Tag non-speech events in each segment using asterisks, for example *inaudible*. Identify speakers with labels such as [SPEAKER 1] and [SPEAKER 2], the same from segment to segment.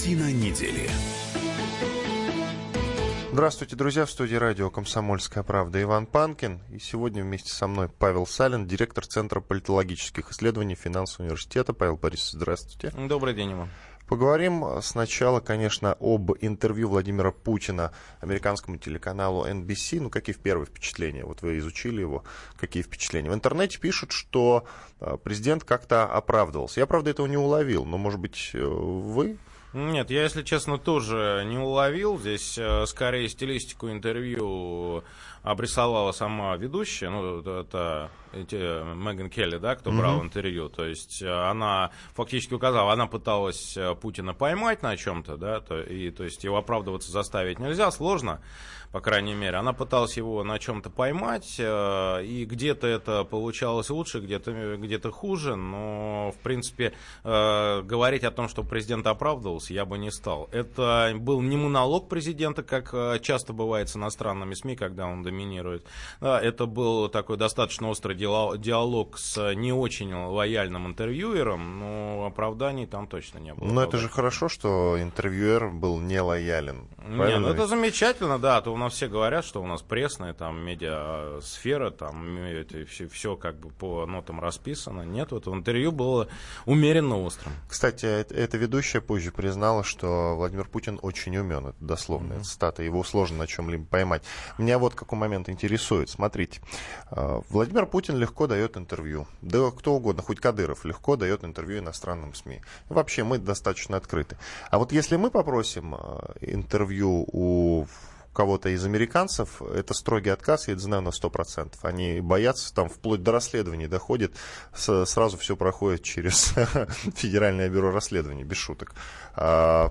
[SPEAKER 1] Картина недели.
[SPEAKER 2] Здравствуйте, друзья. В студии радио «Комсомольская правда» Иван Панкин. И сегодня вместе со мной Павел Салин, директор Центра политологических исследований Финансового университета. Павел Борисович, здравствуйте.
[SPEAKER 3] Добрый день, Иван.
[SPEAKER 2] Поговорим сначала, конечно, об интервью Владимира Путина американскому телеканалу NBC. Ну, какие первые впечатления? Вот вы изучили его. Какие впечатления? В интернете пишут, что э, президент как-то оправдывался. Я, правда, этого не уловил, но, может быть, э, вы
[SPEAKER 3] нет, я, если честно, тоже не уловил. Здесь э, скорее стилистику интервью обрисовала сама ведущая, ну, это эти, Меган Келли, да, кто брал mm-hmm. интервью. То есть э, она фактически указала, она пыталась э, Путина поймать на чем-то, да, то, и, то есть его оправдываться заставить нельзя, сложно по крайней мере. Она пыталась его на чем-то поймать, э, и где-то это получалось лучше, где-то где хуже, но, в принципе, э, говорить о том, что президент оправдывался, я бы не стал. Это был не монолог президента, как э, часто бывает с иностранными СМИ, когда он доминирует. Это был такой достаточно острый диалог с не очень лояльным интервьюером, но оправданий там точно не было.
[SPEAKER 2] Но это же хорошо, что интервьюер был не лоялен.
[SPEAKER 3] Не, ну это замечательно, да, то нас все говорят, что у нас пресная, там, медиасфера, там, это все, все как бы по нотам расписано. Нет, вот в интервью было умеренно острым.
[SPEAKER 2] Кстати, эта ведущая позже признала, что Владимир Путин очень умен. Это дословная mm-hmm. цитата. Его сложно на чем-либо поймать. Меня вот какой момент интересует. Смотрите, а, Владимир Путин легко дает интервью. Да кто угодно, хоть Кадыров, легко дает интервью иностранным СМИ. вообще мы достаточно открыты. А вот если мы попросим а, интервью у кого-то из американцев, это строгий отказ, я это знаю на 100%. Они боятся, там вплоть до расследований доходит, сразу все проходит через *laughs* Федеральное бюро расследований, без шуток. А,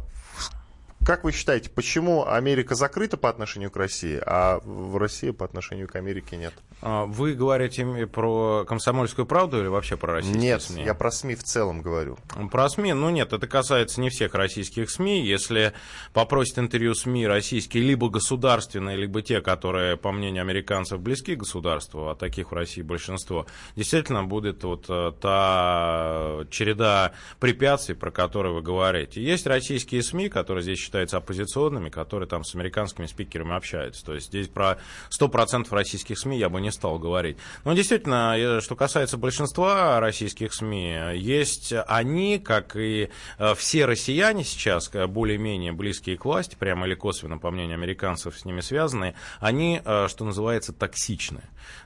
[SPEAKER 2] как вы считаете, почему Америка закрыта по отношению к России, а в России по отношению к Америке нет?
[SPEAKER 3] А, вы говорите про комсомольскую правду или вообще про российские
[SPEAKER 2] нет,
[SPEAKER 3] СМИ?
[SPEAKER 2] Нет, я про СМИ в целом говорю.
[SPEAKER 3] Про СМИ? Ну нет, это касается не всех российских СМИ. Если попросит интервью СМИ российские, либо государственные, либо те, которые, по мнению американцев, близки к государству, а таких в России большинство, действительно будет вот э, та череда препятствий, про которые вы говорите. Есть российские СМИ, которые здесь считаются оппозиционными, которые там с американскими спикерами общаются. То есть здесь про 100% российских СМИ я бы не стал говорить. Но действительно, э, что касается большинства российских СМИ, есть они, как и э, все россияне сейчас, э, более-менее близкие к власти, прямо или косвенно, по мнению американцев, с ними связанные, они, что называется, токсичны.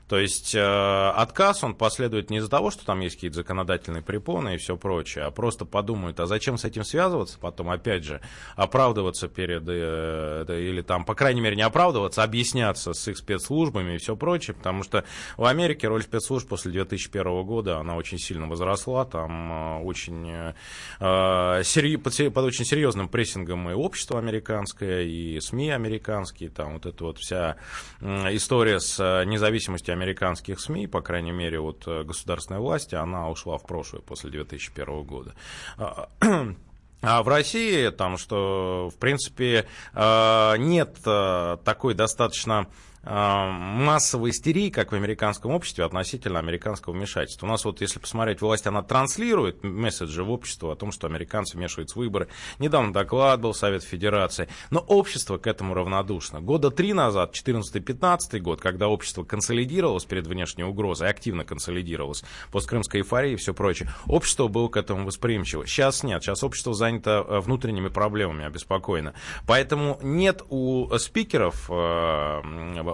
[SPEAKER 3] То есть отказ, он последует не из-за того, что там есть какие-то законодательные препоны и все прочее, а просто подумают, а зачем с этим связываться, потом, опять же, оправдываться перед, или там, по крайней мере, не оправдываться, а объясняться с их спецслужбами и все прочее, потому что в Америке роль спецслужб после 2001 года, она очень сильно возросла, там э, очень, э, сери, под, под очень серьезным прессингом и общество американское, и СМИ американские, там вот эта вот вся история с э, независимостью американских СМИ, по крайней мере, от э, государственной власти, она ушла в прошлое после 2001 года. А, *clears throat* а в России там, что, в принципе, нет такой достаточно массовой истерии, как в американском обществе, относительно американского вмешательства. У нас вот, если посмотреть, власть, она транслирует месседжи в общество о том, что американцы вмешиваются в выборы. Недавно доклад был Совет Федерации. Но общество к этому равнодушно. Года три назад, 14-15 год, когда общество консолидировалось перед внешней угрозой, активно консолидировалось, посткрымской эйфории и все прочее, общество было к этому восприимчиво. Сейчас нет. Сейчас общество занято э, внутренними проблемами, обеспокоено. Поэтому нет у спикеров э,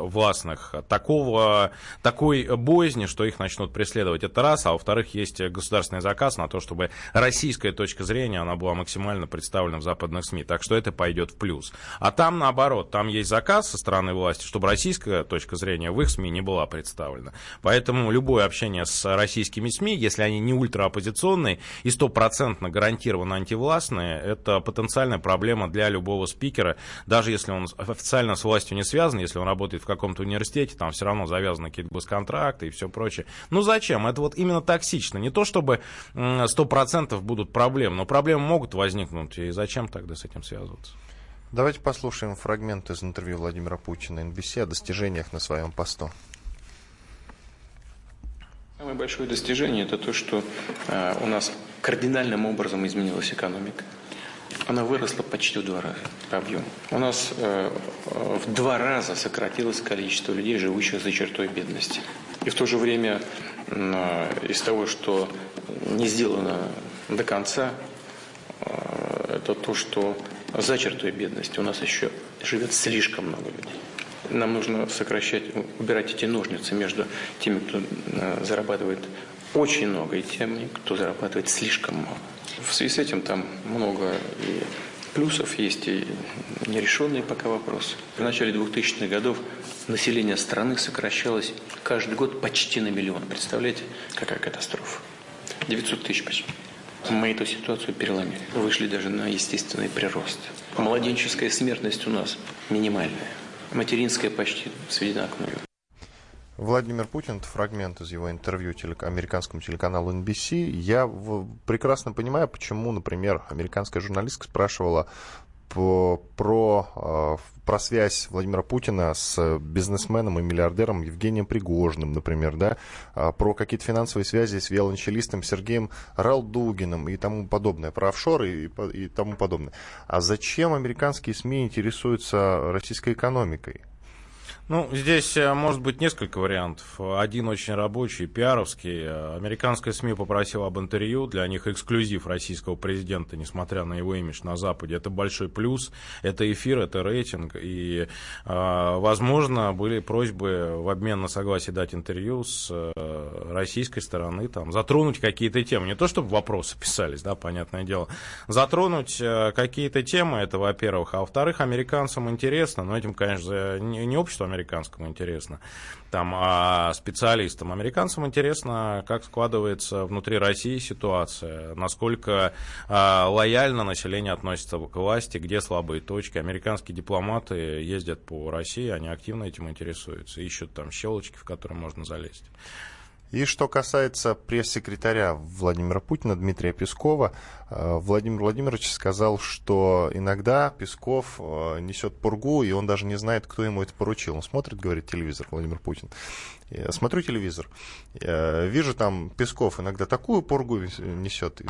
[SPEAKER 3] властных такого, такой боязни, что их начнут преследовать. Это раз. А во-вторых, есть государственный заказ на то, чтобы российская точка зрения, она была максимально представлена в западных СМИ. Так что это пойдет в плюс. А там наоборот, там есть заказ со стороны власти, чтобы российская точка зрения в их СМИ не была представлена. Поэтому любое общение с российскими СМИ, если они не ультраоппозиционные и стопроцентно гарантированно антивластные, это потенциальная проблема для любого спикера, даже если он официально с властью не связан, если он работает в каком-то университете, там все равно завязаны какие-то госконтракты и все прочее. Ну зачем? Это вот именно токсично. Не то чтобы 100% будут проблемы, но проблемы могут возникнуть. И зачем тогда с этим связываться?
[SPEAKER 2] Давайте послушаем фрагмент из интервью Владимира Путина NBC о достижениях на своем посту.
[SPEAKER 4] Самое большое достижение – это то, что э, у нас кардинальным образом изменилась экономика.
[SPEAKER 1] Она выросла почти в два раза по объему. У нас э, в два раза сократилось количество людей, живущих за чертой бедности. И в то же время э, из того, что не сделано до конца, э, это то, что за чертой бедности у нас еще живет слишком много людей. Нам нужно сокращать, убирать эти ножницы между теми, кто э, зарабатывает очень много, и теми, кто зарабатывает слишком мало. В связи с этим там много и плюсов есть, и нерешенные пока вопросы. В начале 2000-х годов население страны сокращалось каждый год почти на миллион. Представляете, какая катастрофа? 900 тысяч почти. Мы эту ситуацию переломили. Вышли даже на естественный прирост. Младенческая смертность у нас минимальная. Материнская почти сведена к нулю.
[SPEAKER 2] Владимир Путин, это фрагмент из его интервью телек... американскому телеканалу NBC. Я в... прекрасно понимаю, почему, например, американская журналистка спрашивала по, про, э, про связь Владимира Путина с бизнесменом и миллиардером Евгением Пригожным, например, да, э, про какие-то финансовые связи с виолончелистом Сергеем Ралдугиным и тому подобное, про офшоры и, и тому подобное. А зачем американские СМИ интересуются российской экономикой?
[SPEAKER 3] Ну, здесь э, может быть несколько вариантов. Один очень рабочий, пиаровский. Американская СМИ попросила об интервью. Для них эксклюзив российского президента, несмотря на его имидж на Западе. Это большой плюс. Это эфир, это рейтинг. И, э, возможно, были просьбы в обмен на согласие дать интервью с э, российской стороны, там, затронуть какие-то темы. Не то, чтобы вопросы писались, да, понятное дело. Затронуть какие-то темы, это во-первых. А во-вторых, американцам интересно, но этим, конечно, не общество американцев, американскому интересно, там, а специалистам. Американцам интересно, как складывается внутри России ситуация, насколько а, лояльно население относится к власти, где слабые точки. Американские дипломаты ездят по России, они активно этим интересуются, ищут там щелочки, в которые можно залезть.
[SPEAKER 2] И что касается пресс-секретаря Владимира Путина Дмитрия Пескова, Владимир Владимирович сказал, что иногда Песков э, несет пургу, и он даже не знает, кто ему это поручил. Он смотрит, говорит, телевизор Владимир Путин. Я смотрю телевизор, вижу там Песков иногда такую пургу несет.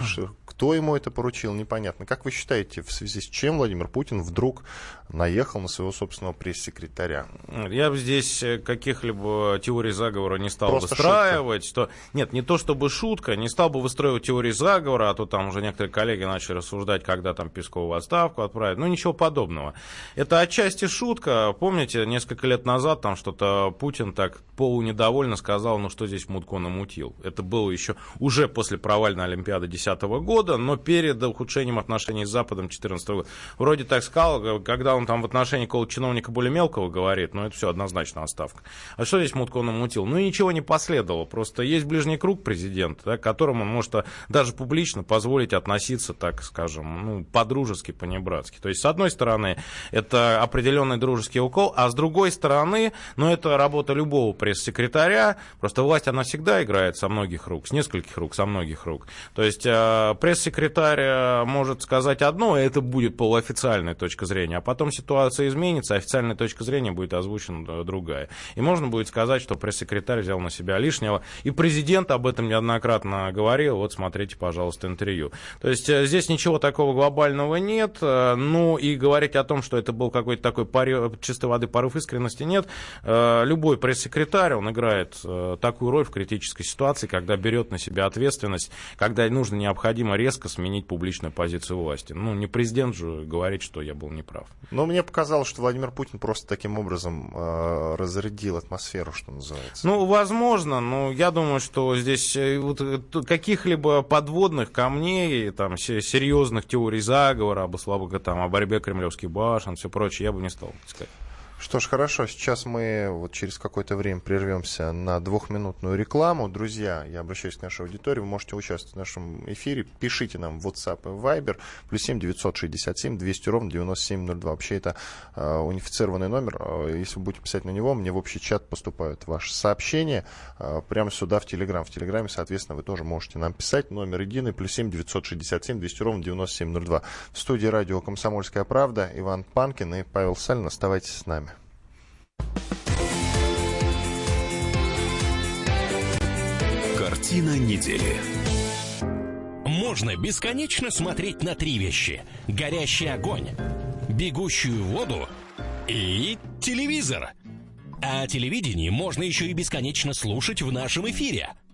[SPEAKER 2] Кто ему это поручил, непонятно. Как вы считаете, в связи с чем Владимир Путин вдруг наехал на своего собственного пресс-секретаря?
[SPEAKER 3] Я бы здесь э, каких-либо теорий заговора не стал Просто выстраивать. Что... Нет, не то чтобы шутка, не стал бы выстраивать теории заговора, а то там уже некоторые коллеги начали рассуждать, когда там Пескову в отставку отправить. Ну, ничего подобного. Это отчасти шутка. Помните, несколько лет назад там что-то Путин так полу недовольно сказал, ну что здесь Мутко намутил. Это было еще уже после провальной Олимпиады 2010 года, но перед ухудшением отношений с Западом 2014 года. Вроде так сказал, когда он там в отношении какого-то чиновника более мелкого говорит, ну это все однозначно отставка. А что здесь Мутко намутил? Ну ничего не последовало, просто есть ближний круг президента, да, которому он может даже публично позволить относиться, так скажем, ну, по-дружески, по-небратски. То есть, с одной стороны, это определенный дружеский укол, а с другой стороны, ну, это работа любого пресс-секретаря, секретаря. Просто власть, она всегда играет со многих рук, с нескольких рук, со многих рук. То есть э, пресс-секретарь э, может сказать одно, и это будет полуофициальная точка зрения, а потом ситуация изменится, официальная точка зрения будет озвучена другая. И можно будет сказать, что пресс-секретарь взял на себя лишнего. И президент об этом неоднократно говорил. Вот смотрите, пожалуйста, интервью. То есть э, здесь ничего такого глобального нет. Ну и говорить о том, что это был какой-то такой порыв, чистой воды порыв искренности, нет. Любой пресс-секретарь, он играет э, такую роль в критической ситуации, когда берет на себя ответственность, когда нужно необходимо резко сменить публичную позицию власти. Ну, не президент же говорит, что я был неправ.
[SPEAKER 2] Но мне показалось, что Владимир Путин просто таким образом э, разрядил атмосферу, что называется.
[SPEAKER 3] Ну, возможно, но я думаю, что здесь э, вот, э, каких-либо подводных камней, там, серьезных теорий заговора, об, там, о борьбе кремлевских башен, все прочее, я бы не стал сказать.
[SPEAKER 2] Что ж, хорошо. Сейчас мы вот через какое-то время прервемся на двухминутную рекламу. Друзья, я обращаюсь к нашей аудитории. Вы можете участвовать в нашем эфире. Пишите нам в WhatsApp и Viber. Плюс 7 967 200 ровно 9702. Вообще это э, унифицированный номер. Э, если вы будете писать на него, мне в общий чат поступают ваши сообщения. Э, прямо сюда в Телеграм. В Телеграме, соответственно, вы тоже можете нам писать. Номер единый. Плюс 7 967 200 ровно 9702. В студии радио «Комсомольская правда» Иван Панкин и Павел Салин. Оставайтесь с нами.
[SPEAKER 4] Картина недели. можно бесконечно смотреть на три вещи. Горящий огонь, бегущую воду и телевизор. А телевидение можно еще и бесконечно слушать в нашем эфире.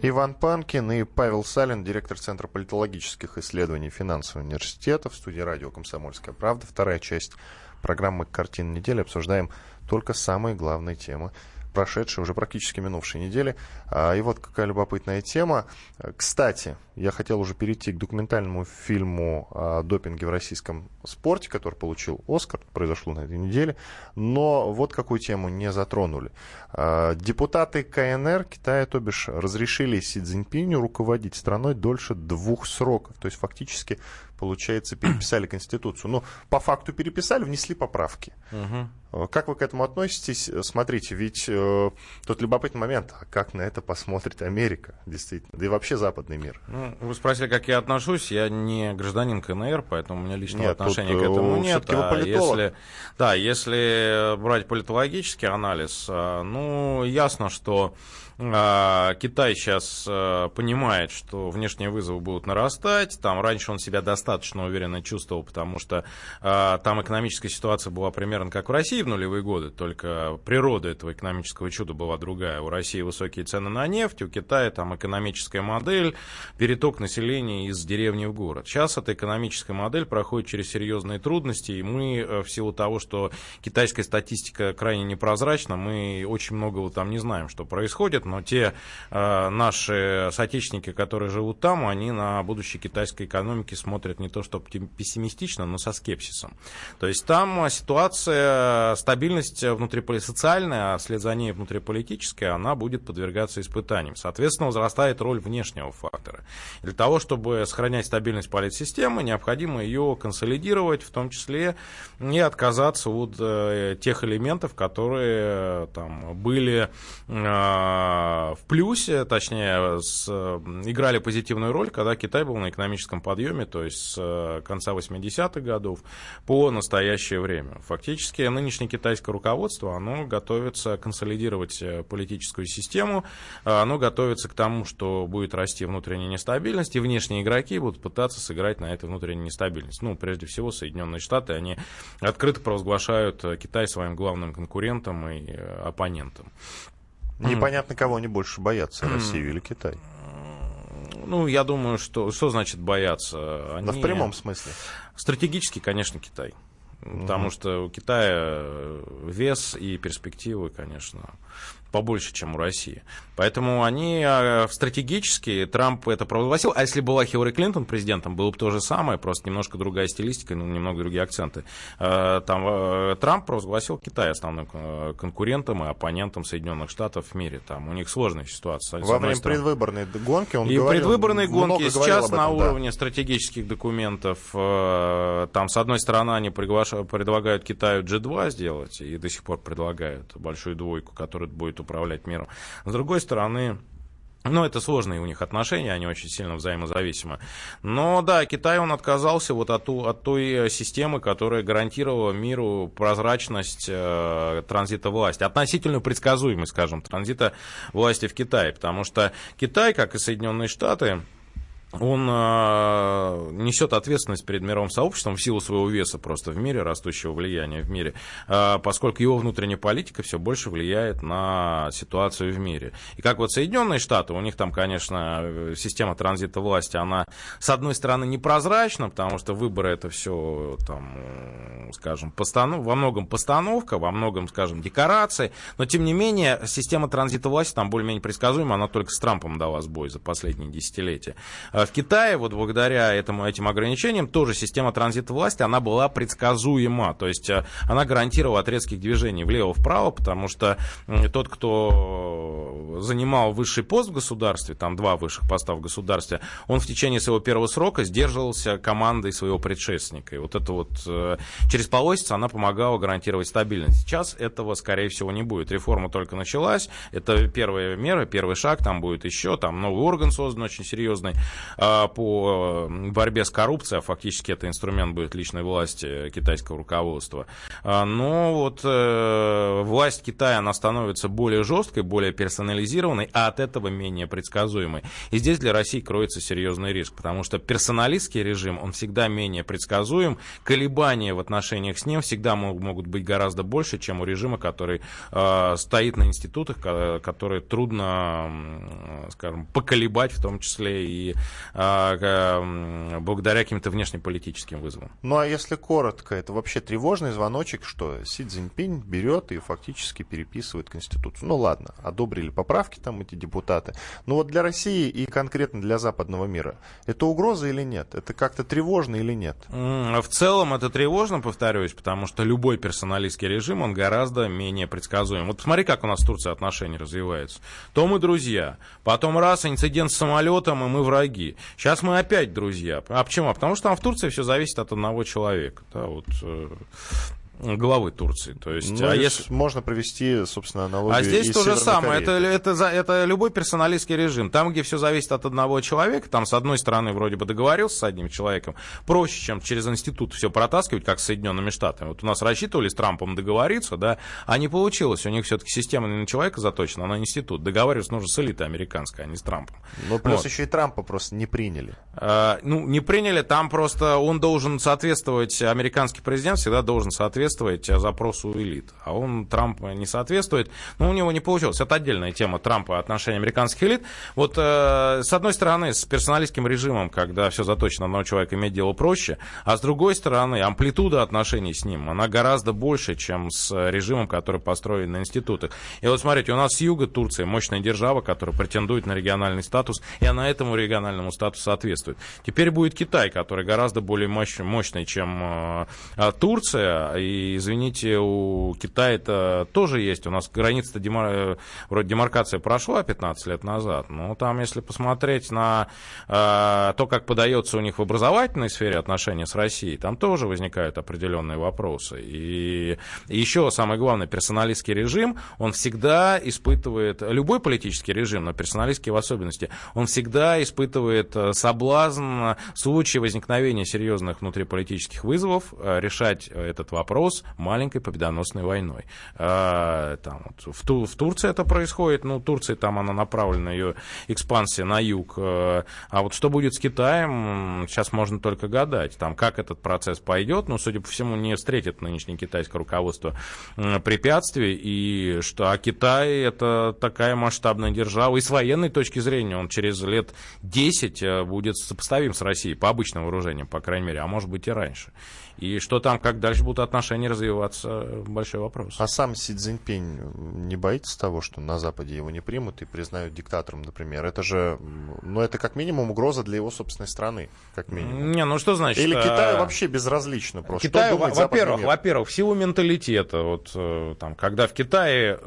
[SPEAKER 2] Иван Панкин и Павел Салин, директор Центра политологических исследований финансового университета в студии радио «Комсомольская правда». Вторая часть программы «Картина недели». Обсуждаем только самые главные темы прошедшей, уже практически минувшей недели. А, и вот какая любопытная тема. Кстати, я хотел уже перейти к документальному фильму о допинге в российском спорте, который получил Оскар, произошло на этой неделе, но вот какую тему не затронули. А, депутаты КНР Китая, то бишь, разрешили Си Цзиньпиню руководить страной дольше двух сроков, то есть фактически получается, переписали Конституцию. Но по факту переписали, внесли поправки. Угу. Как вы к этому относитесь? Смотрите, ведь э, тот любопытный момент, а как на это посмотрит Америка, действительно, да и вообще западный мир.
[SPEAKER 3] Ну, вы спросили, как я отношусь. Я не гражданин КНР, поэтому у меня личного нет, отношения тут, к этому нет. А если, да, если брать политологический анализ, ну, ясно, что Китай сейчас а, понимает, что внешние вызовы будут нарастать. Там раньше он себя достаточно уверенно чувствовал, потому что а, там экономическая ситуация была примерно как в России в нулевые годы, только природа этого экономического чуда была другая. У России высокие цены на нефть, у Китая там экономическая модель, переток населения из деревни в город. Сейчас эта экономическая модель проходит через серьезные трудности, и мы э, в силу того, что китайская статистика крайне непрозрачна, мы очень многого там не знаем, что происходит но те э, наши соотечественники, которые живут там, они на будущее китайской экономики смотрят не то что пессимистично, но со скепсисом. То есть там ситуация, стабильность внутрисоциальная, а вслед за ней внутриполитическая, она будет подвергаться испытаниям. Соответственно, возрастает роль внешнего фактора. Для того, чтобы сохранять стабильность политсистемы, необходимо ее консолидировать, в том числе и отказаться от э, тех элементов, которые э, там были э, в плюсе, точнее, с, играли позитивную роль, когда Китай был на экономическом подъеме, то есть с э, конца 80-х годов по настоящее время. Фактически нынешнее китайское руководство, оно готовится консолидировать э, политическую систему, оно готовится к тому, что будет расти внутренняя нестабильность, и внешние игроки будут пытаться сыграть на этой внутренней нестабильности. Ну, прежде всего, Соединенные Штаты, они открыто провозглашают э, Китай своим главным конкурентом и оппонентом.
[SPEAKER 2] Непонятно, кого они больше боятся, Россию или Китай.
[SPEAKER 3] Ну, я думаю, что... Что значит бояться?
[SPEAKER 2] Они... Да в прямом смысле.
[SPEAKER 3] Стратегически, конечно, Китай. Потому что у Китая вес и перспективы, конечно, побольше, чем у России. Поэтому они а, стратегически, Трамп это провозгласил, а если была Хиллари Клинтон президентом, было бы то же самое, просто немножко другая стилистика, ну, немного другие акценты. А, там а, Трамп провозгласил Китай основным конкурентом и оппонентом Соединенных Штатов в мире. Там у них сложная ситуация.
[SPEAKER 2] Во время предвыборной гонки он
[SPEAKER 3] и
[SPEAKER 2] говорил,
[SPEAKER 3] предвыборной гонки сейчас этом, на уровне да. стратегических документов, там, с одной стороны, они предлагают Китаю G2 сделать, и до сих пор предлагают большую двойку, которая будет будет управлять миром. С другой стороны, ну, это сложные у них отношения, они очень сильно взаимозависимы. Но да, Китай, он отказался вот от, от той системы, которая гарантировала миру прозрачность э, транзита власти, относительную предсказуемость, скажем, транзита власти в Китае. Потому что Китай, как и Соединенные Штаты, он э, несет ответственность перед мировым сообществом в силу своего веса просто в мире, растущего влияния в мире, э, поскольку его внутренняя политика все больше влияет на ситуацию в мире. И как вот Соединенные Штаты, у них там, конечно, система транзита власти, она, с одной стороны, непрозрачна, потому что выборы это все, там, скажем, постанов... во многом постановка, во многом, скажем, декорации, но, тем не менее, система транзита власти там более-менее предсказуема, она только с Трампом дала сбой за последние десятилетия. В Китае, вот благодаря этому, этим ограничениям, тоже система транзита власти, она была предсказуема. То есть она гарантировала от резких движений влево-вправо, потому что тот, кто занимал высший пост в государстве, там два высших поста в государстве, он в течение своего первого срока сдерживался командой своего предшественника. И вот это вот через полосица она помогала гарантировать стабильность. Сейчас этого, скорее всего, не будет. Реформа только началась. Это первая мера, первый шаг. Там будет еще, там новый орган создан очень серьезный а, по борьбе с коррупцией. А фактически это инструмент будет личной власти китайского руководства. А, но вот э, власть Китая, она становится более жесткой, более персонализированной, а от этого менее предсказуемой. И здесь для России кроется серьезный риск, потому что персоналистский режим, он всегда менее предсказуем. Колебания в отношениях с ним всегда могут быть гораздо больше, чем у режима, который э, стоит на институтах, которые трудно, скажем, поколебать, в том числе и благодаря каким-то внешнеполитическим вызовам.
[SPEAKER 2] Ну а если коротко, это вообще тревожный звоночек, что Си Цзиньпинь берет и фактически переписывает Конституцию. Ну ладно, одобрили поправки там эти депутаты. Но вот для России и конкретно для западного мира, это угроза или нет? Это как-то тревожно или нет?
[SPEAKER 3] В целом это тревожно, повторюсь, потому что любой персоналистский режим, он гораздо менее предсказуем. Вот посмотри, как у нас в Турции отношения развиваются. То мы друзья, потом раз, инцидент с самолетом, и мы враги. Сейчас мы опять друзья. А почему? Потому что там в Турции все зависит от одного человека. Да, вот, э, главы Турции. То есть,
[SPEAKER 2] ну, а если... Можно провести, собственно, аналогию
[SPEAKER 3] А здесь то же самое. Это, это, это, это любой персоналистский режим. Там, где все зависит от одного человека, там, с одной стороны, вроде бы договорился с одним человеком, проще, чем через институт все протаскивать, как с Соединенными Штатами. Вот у нас рассчитывали с Трампом договориться, да, а не получилось. У них все-таки система не на человека заточена, а на институт. Договариваться нужно с элитой американской, а не с Трампом.
[SPEAKER 2] Ну, плюс вот. еще и Трампа просто не приняли.
[SPEAKER 3] А, ну, не приняли, там просто он должен соответствовать, американский президент всегда должен соответствовать соответствовать запросу элит. А он Трамп не соответствует. Но у него не получилось. Это отдельная тема Трампа отношения американских элит. Вот э, с одной стороны, с персоналистским режимом, когда все заточено на одного человека, иметь дело проще. А с другой стороны, амплитуда отношений с ним, она гораздо больше, чем с режимом, который построен на институтах. И вот смотрите, у нас с юга Турции мощная держава, которая претендует на региональный статус, и она этому региональному статусу соответствует. Теперь будет Китай, который гораздо более мощный, чем э, Турция, и извините, у Китая это тоже есть. У нас граница-то демар... вроде демаркация прошла 15 лет назад. Но там, если посмотреть на э, то, как подается у них в образовательной сфере отношения с Россией, там тоже возникают определенные вопросы. И еще самое главное, персоналистский режим, он всегда испытывает, любой политический режим, но персоналистский в особенности, он всегда испытывает э, соблазн в случае возникновения серьезных внутриполитических вызовов э, решать этот вопрос вопрос маленькой победоносной войной. А, там, вот, в, Ту, в Турции это происходит, ну, Турции там она направлена, ее экспансия на юг. А, а вот что будет с Китаем, сейчас можно только гадать. Там, как этот процесс пойдет, ну, судя по всему, не встретит нынешнее китайское руководство препятствий, и что, а Китай это такая масштабная держава, и с военной точки зрения он через лет 10 э, будет сопоставим с Россией по обычным вооружениям, по крайней мере, а может быть и раньше. И что там, как дальше будут отношения развиваться, большой вопрос.
[SPEAKER 2] А сам Си Цзиньпинь не боится того, что на Западе его не примут и признают диктатором, например? Это же, ну, это как минимум угроза для его собственной страны, как минимум.
[SPEAKER 3] Не, ну что значит?
[SPEAKER 2] Или Китаю а... вообще безразлично просто?
[SPEAKER 3] Китаю, во-первых, во-первых, в силу менталитета, вот э, там, когда в Китае,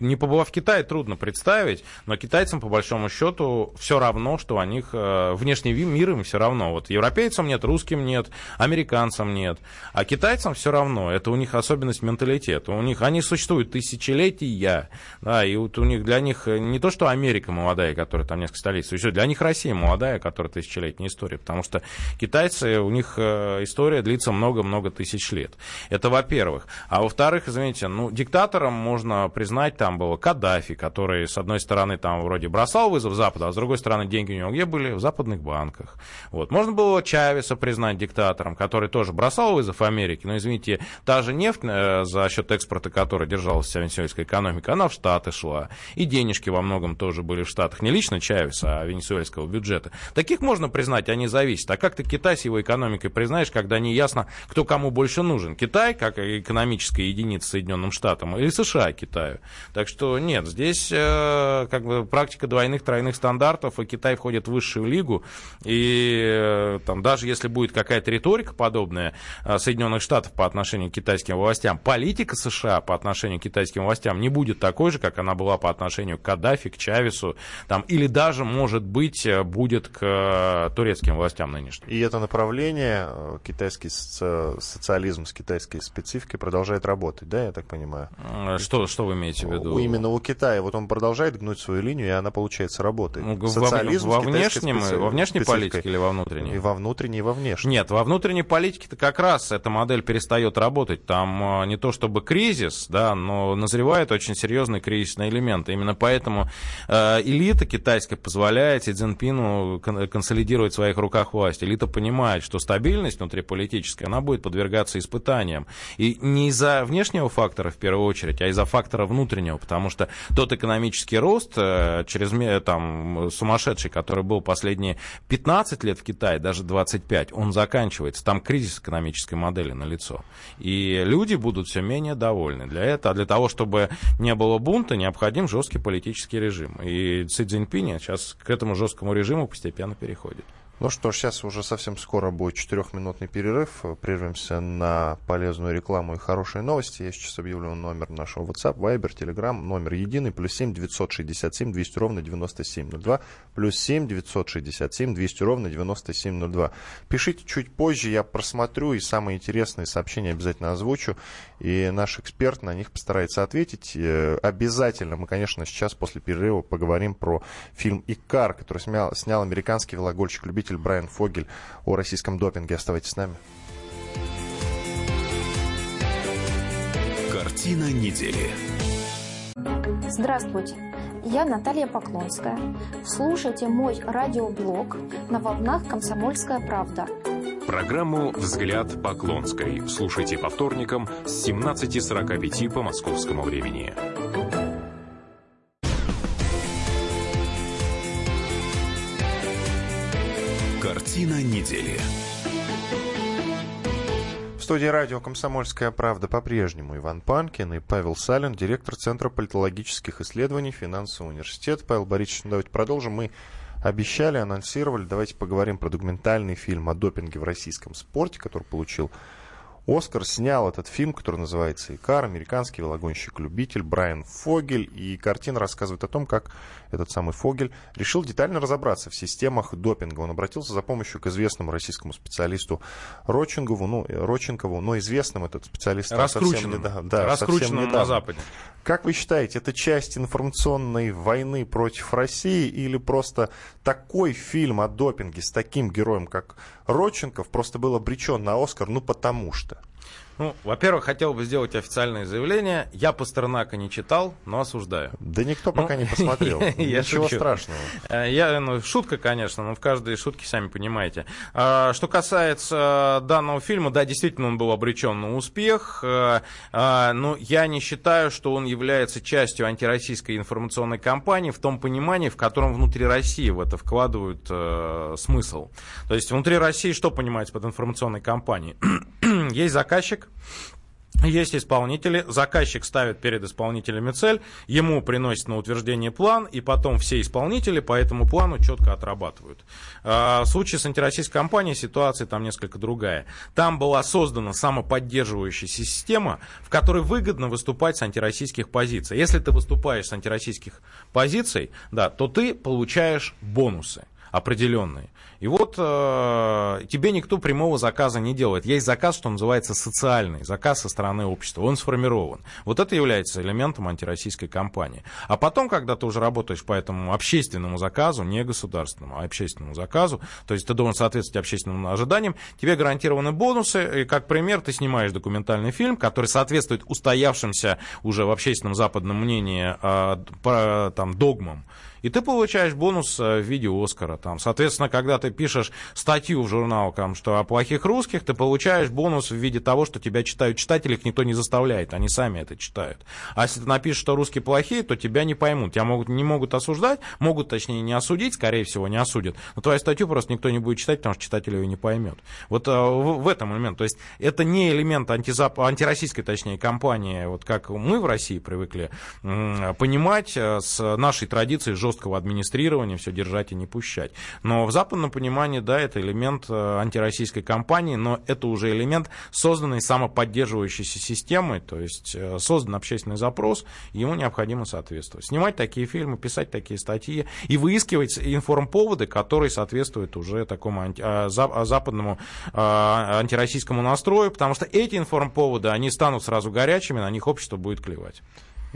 [SPEAKER 3] не побывав в Китае, трудно представить, но китайцам, по большому счету, все равно, что о них, э, внешний мир им все равно. Вот европейцам нет, русским нет, американцам американцам нет. А китайцам все равно, это у них особенность менталитета. У них, они существуют тысячелетия, да, и вот у них, для них не то, что Америка молодая, которая там несколько столетий существует, для них Россия молодая, которая тысячелетняя история, потому что китайцы, у них э, история длится много-много тысяч лет. Это во-первых. А во-вторых, извините, ну, диктатором можно признать, там был Каддафи, который, с одной стороны, там вроде бросал вызов Западу, а с другой стороны, деньги у него где были? В западных банках. Вот. Можно было Чавеса признать диктатором, который тоже бросал вызов Америке, но, извините, та же нефть, э, за счет экспорта которой держалась вся венесуэльская экономика, она в Штаты шла. И денежки во многом тоже были в Штатах. Не лично Чавеса, а венесуэльского бюджета. Таких можно признать, они зависят. А как ты Китай с его экономикой признаешь, когда не ясно, кто кому больше нужен? Китай, как экономическая единица Соединенным Штатам, или США Китаю? Так что нет, здесь э, как бы практика двойных, тройных стандартов, и Китай входит в высшую лигу. И э, там, даже если будет какая-то риторика подобная э, Соединенных Штатов по отношению к китайским властям, политика США по отношению к китайским властям не будет такой же, как она была по отношению к Каддафи, к Чавесу, там, или даже, может быть, э, будет к э, турецким властям нынешним.
[SPEAKER 2] И это направление, китайский социализм с китайской спецификой продолжает работать, да, я так понимаю?
[SPEAKER 3] Что, что вы имеете в виду?
[SPEAKER 2] Именно у Китая. Вот он продолжает гнуть свою линию, и она, получается, работает. Ну,
[SPEAKER 3] Социализм во, во, внешнем, специ... во внешней политике или во внутренней?
[SPEAKER 2] И во внутренней, и во внешней.
[SPEAKER 3] Нет, во внутренней политике-то как раз эта модель перестает работать. Там не то чтобы кризис, да, но назревает очень серьезный кризисный элемент. Именно поэтому э, элита китайская позволяет Си Цзиньпину консолидировать в своих руках власть. Элита понимает, что стабильность внутриполитическая, она будет подвергаться испытаниям. И не из-за внешнего фактора в первую очередь, а из-за фактора внутреннего, потому что тот экономический рост, э, через, там, сумасшедший, который был последние 15 лет в Китае, даже 25, он заканчивается. Там кризис экономической модели на лицо. И люди будут все менее довольны. Для этого, а для того, чтобы не было бунта, необходим жесткий политический режим. И Си Цзиньпинь сейчас к этому жесткому режиму постепенно переходит.
[SPEAKER 2] Ну что ж, сейчас уже совсем скоро будет четырехминутный перерыв. Прервемся на полезную рекламу и хорошие новости. Я сейчас объявлю номер нашего WhatsApp, Viber, Telegram. Номер единый, плюс 7 967 200 ровно 9702. Плюс 7 967 200 ровно 9702. Пишите чуть позже, я просмотрю и самые интересные сообщения обязательно озвучу. И наш эксперт на них постарается ответить. Э, обязательно мы, конечно, сейчас после перерыва поговорим про фильм «Икар», который снял, снял американский велогольщик-любитель любитель Брайан Фогель о российском допинге. Оставайтесь с нами.
[SPEAKER 5] Картина недели.
[SPEAKER 6] Здравствуйте, я Наталья Поклонская. Слушайте мой радиоблог на волнах «Комсомольская правда».
[SPEAKER 5] Программу «Взгляд Поклонской» слушайте по вторникам с 17.45 по московскому времени. Картина недели.
[SPEAKER 2] В студии радио «Комсомольская правда» по-прежнему Иван Панкин и Павел Салин, директор Центра политологических исследований Финансового университета. Павел Борисович, ну, давайте продолжим. Мы обещали, анонсировали. Давайте поговорим про документальный фильм о допинге в российском спорте, который получил Оскар снял этот фильм, который называется «Икар», американский велогонщик-любитель Брайан Фогель, и картина рассказывает о том, как этот самый Фогель решил детально разобраться в системах допинга. Он обратился за помощью к известному российскому специалисту Роченкову, ну, Роченкову, но известным этот специалист
[SPEAKER 3] раскрученным, совсем, да, раскрученным на Западе.
[SPEAKER 2] Как вы считаете, это часть информационной войны против России или просто такой фильм о допинге с таким героем, как Родченков, просто был обречен на Оскар, ну потому что?
[SPEAKER 3] Ну, во-первых, хотел бы сделать официальное заявление. Я Пастернака не читал, но осуждаю.
[SPEAKER 2] Да никто пока ну, не посмотрел. *laughs* Ничего страшного.
[SPEAKER 3] Э, я, ну, шутка, конечно, но в каждой шутке, сами понимаете. А, что касается данного фильма, да, действительно, он был обречен на успех. Э, а, но я не считаю, что он является частью антироссийской информационной кампании в том понимании, в котором внутри России в это вкладывают э, смысл. То есть внутри России что понимается под информационной кампанией? *clears throat* Есть заказчик, есть исполнители, заказчик ставит перед исполнителями цель, ему приносит на утверждение план, и потом все исполнители по этому плану четко отрабатывают. А, в случае с антироссийской компанией ситуация там несколько другая. Там была создана самоподдерживающаяся система, в которой выгодно выступать с антироссийских позиций. Если ты выступаешь с антироссийских позиций, да, то ты получаешь бонусы определенные. И вот э, тебе никто прямого заказа не делает. Есть заказ, что называется социальный, заказ со стороны общества. Он сформирован. Вот это является элементом антироссийской кампании. А потом, когда ты уже работаешь по этому общественному заказу, не государственному, а общественному заказу, то есть ты должен соответствовать общественным ожиданиям, тебе гарантированы бонусы. И как пример, ты снимаешь документальный фильм, который соответствует устоявшимся уже в общественном западном мнении э, по, там, догмам И ты получаешь бонус э, в виде Оскара. Там. Соответственно, когда ты пишешь статью в журнал, там, что о плохих русских, ты получаешь бонус в виде того, что тебя читают читатели, их никто не заставляет, они сами это читают. А если ты напишешь, что русские плохие, то тебя не поймут. Тебя могут, не могут осуждать, могут, точнее, не осудить, скорее всего, не осудят. Но твою статью просто никто не будет читать, потому что читатель ее не поймет. Вот а, в, этом момент. То есть это не элемент антизап... антироссийской, точнее, кампании, вот как мы в России привыкли понимать э, с нашей традицией жесткого администрирования, все держать и не пущать. Но в западном понимании, да, это элемент э, антироссийской кампании, но это уже элемент созданной самоподдерживающейся системой, то есть э, создан общественный запрос, ему необходимо соответствовать. Снимать такие фильмы, писать такие статьи и выискивать информповоды, которые соответствуют уже такому анти, а, западному антироссийскому настрою, потому что эти информповоды, они станут сразу горячими, на них общество будет клевать.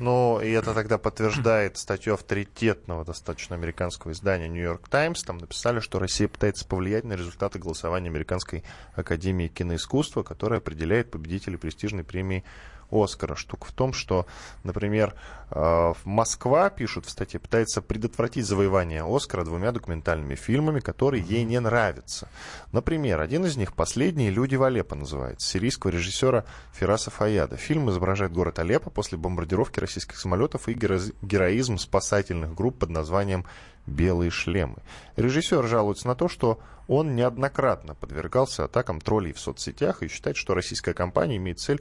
[SPEAKER 2] Ну, и это тогда подтверждает статью авторитетного достаточно американского издания New York Times. Там написали, что Россия пытается повлиять на результаты голосования Американской Академии киноискусства, которая определяет победителей престижной премии Оскара. Штука в том, что, например, э, Москва, пишут в статье, пытается предотвратить завоевание Оскара двумя документальными фильмами, которые ей не нравятся. Например, один из них «Последние люди в Алеппо» называется, сирийского режиссера Фираса Фаяда. Фильм изображает город Алеппо после бомбардировки российских самолетов и героизм спасательных групп под названием белые шлемы. Режиссер жалуется на то, что он неоднократно подвергался атакам троллей в соцсетях и считает, что российская компания имеет цель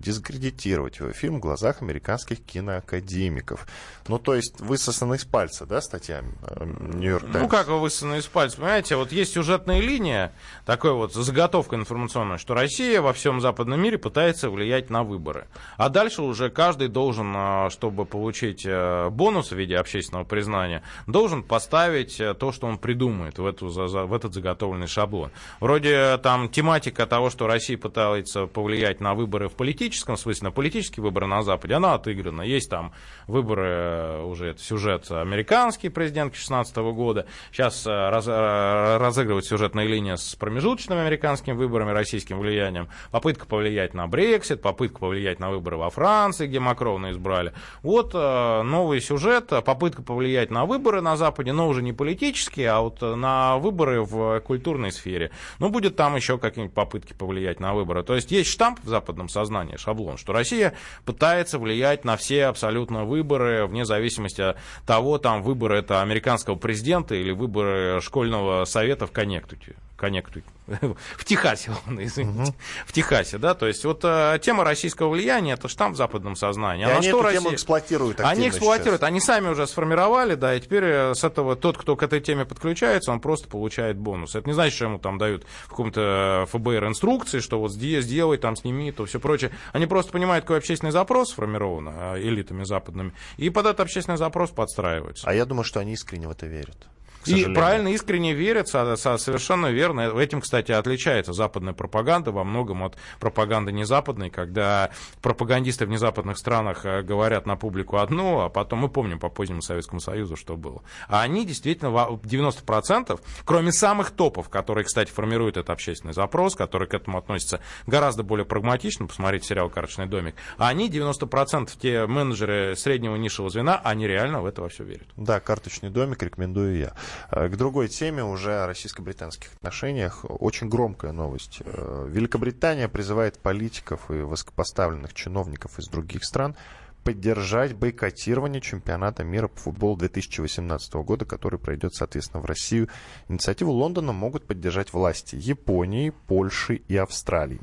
[SPEAKER 2] дискредитировать его фильм в глазах американских киноакадемиков. Ну, то есть высосаны из пальца, да, статья э, Нью-Йорк Таймс?
[SPEAKER 3] Ну, как высосаны из пальца, понимаете, вот есть сюжетная линия, такой вот заготовка информационная, что Россия во всем западном мире пытается влиять на выборы. А дальше уже каждый должен, э, чтобы получить э, бонус в виде общественного признания, должен поставить то, что он придумает в, эту, в этот заготовленный шаблон. Вроде там тематика того, что Россия пытается повлиять на выборы в политике, политическом смысле, на политические выборы на Западе, она отыграна. Есть там выборы, э, уже это сюжет американский президент 2016 года. Сейчас э, раз, э, разыгрывать сюжетная линия с промежуточными американскими выборами, российским влиянием. Попытка повлиять на Брексит, попытка повлиять на выборы во Франции, где Макрона избрали. Вот новый сюжет, попытка повлиять на выборы на Западе, но уже не политические, а вот на выборы в культурной сфере. Ну, будет там еще какие-нибудь попытки повлиять на выборы. То есть есть штамп в западном сознании, заранее шаблон, что Россия пытается влиять на все абсолютно выборы, вне зависимости от того, там выборы это американского президента или выборы школьного совета в Коннектуте. Коннектуте *laughs* в Техасе, ладно, извините, угу. в Техасе, да, то есть вот а, тема российского влияния, это штамп в западном сознании.
[SPEAKER 2] А они что эту Россия... тему эксплуатируют
[SPEAKER 3] Они эксплуатируют,
[SPEAKER 2] сейчас.
[SPEAKER 3] они сами уже сформировали, да, и теперь э, с этого тот, кто к этой теме подключается, он просто получает бонус. Это не значит, что ему там дают в каком-то э, ФБР инструкции, что вот сделай, там сними, то все прочее. Они просто понимают, какой общественный запрос сформирован элитами западными, и под этот общественный запрос подстраиваются.
[SPEAKER 2] А я думаю, что они искренне в это верят.
[SPEAKER 3] И правильно, искренне верят, совершенно верно. Этим, кстати, отличается западная пропаганда во многом от пропаганды незападной, когда пропагандисты в незападных странах э, говорят на публику одно, а потом мы помним по позднему Советскому Союзу, что было. А они действительно 90%, кроме самых топов, которые, кстати, формируют этот общественный запрос, которые к этому относятся гораздо более прагматично, посмотрите сериал «Карточный домик», а они 90% те менеджеры среднего низшего звена, они реально в это во все верят.
[SPEAKER 2] Да, «Карточный домик» рекомендую я. Э, к другой теме уже о российско-британских отношениях. Очень громкая новость. Э, Великобритания призывает политиков и высокопоставленных чиновников из других стран поддержать бойкотирование чемпионата мира по футболу 2018 года, который пройдет, соответственно, в Россию. Инициативу Лондона могут поддержать власти Японии, Польши и Австралии.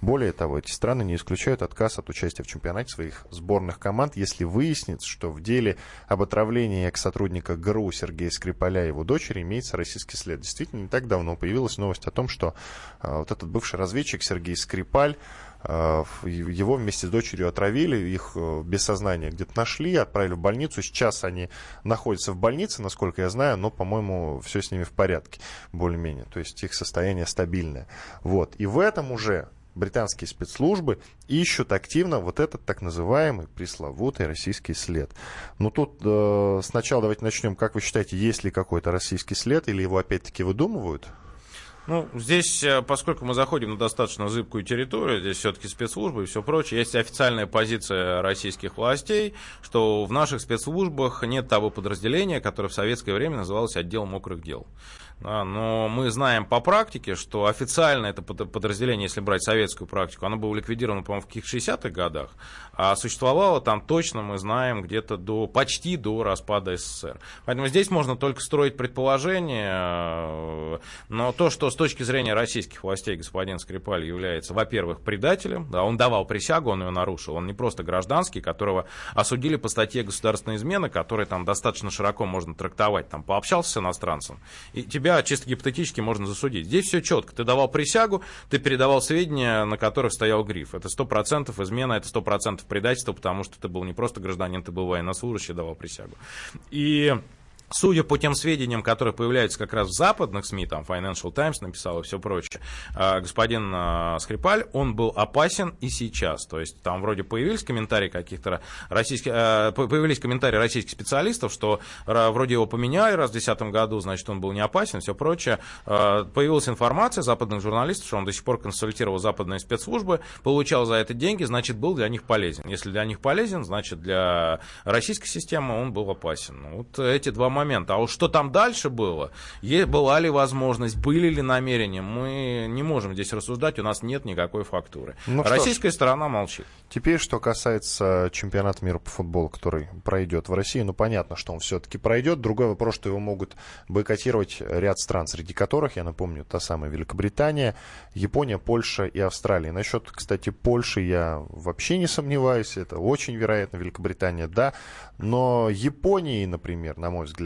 [SPEAKER 2] Более того, эти страны не исключают отказ от участия в чемпионате своих сборных команд, если выяснится, что в деле об отравлении экс-сотрудника ГРУ Сергея Скрипаля и его дочери имеется российский след. Действительно, не так давно появилась новость о том, что а, вот этот бывший разведчик Сергей Скрипаль Э, его вместе с дочерью отравили, их э, без сознания где-то нашли, отправили в больницу. Сейчас они находятся в больнице, насколько я знаю, но, по-моему, все с ними в порядке, более-менее. То есть их состояние стабильное. Вот. И в этом уже британские спецслужбы ищут активно вот этот так называемый пресловутый российский след. Ну тут э, сначала давайте начнем. Как вы считаете, есть ли какой-то российский след или его опять-таки выдумывают?
[SPEAKER 3] Ну, здесь, э, поскольку мы заходим на достаточно зыбкую территорию, здесь все-таки спецслужбы и все прочее, есть официальная позиция российских властей, что в наших спецслужбах нет того подразделения, которое в советское время называлось отделом мокрых дел. Да, но мы знаем по практике, что официально это подразделение, если брать советскую практику, оно было ликвидировано, по-моему, в каких 60-х годах, а существовало там точно, мы знаем, где-то до, почти до распада СССР. Поэтому здесь можно только строить предположения, э, но то, что с точки зрения российских властей господин Скрипаль является, во-первых, предателем, да, он давал присягу, он ее нарушил, он не просто гражданский, которого осудили по статье государственной измены, которая там достаточно широко можно трактовать, там пообщался с иностранцем, и тебе тебя чисто гипотетически можно засудить. Здесь все четко. Ты давал присягу, ты передавал сведения, на которых стоял гриф. Это сто процентов измена, это сто процентов предательство, потому что ты был не просто гражданин, ты был военнослужащий, давал присягу. И Судя по тем сведениям, которые появляются как раз в западных СМИ, там Financial Times написал и все прочее, а, господин а, Скрипаль, он был опасен и сейчас. То есть там вроде появились комментарии каких-то российских, а, появились комментарии российских специалистов, что вроде его поменяли раз в 2010 году, значит, он был не опасен, все прочее. Появилась информация западных журналистов, что он до сих пор консультировал западные спецслужбы, получал за это деньги, значит, был для них полезен. Если для них полезен, значит, для российской системы он был опасен. Вот эти два момента. А уж что там дальше было, была ли возможность, были ли намерения, мы не можем здесь рассуждать, у нас нет никакой фактуры. Ну, Российская ж, сторона молчит.
[SPEAKER 2] Теперь, что касается чемпионата мира по футболу, который пройдет в России, ну понятно, что он все-таки пройдет. Другой вопрос, что его могут бойкотировать ряд стран, среди которых, я напомню, та самая Великобритания, Япония, Польша и Австралия. Насчет, кстати, Польши я вообще не сомневаюсь, это очень вероятно, Великобритания, да, но Японии, например, на мой взгляд, взгляд,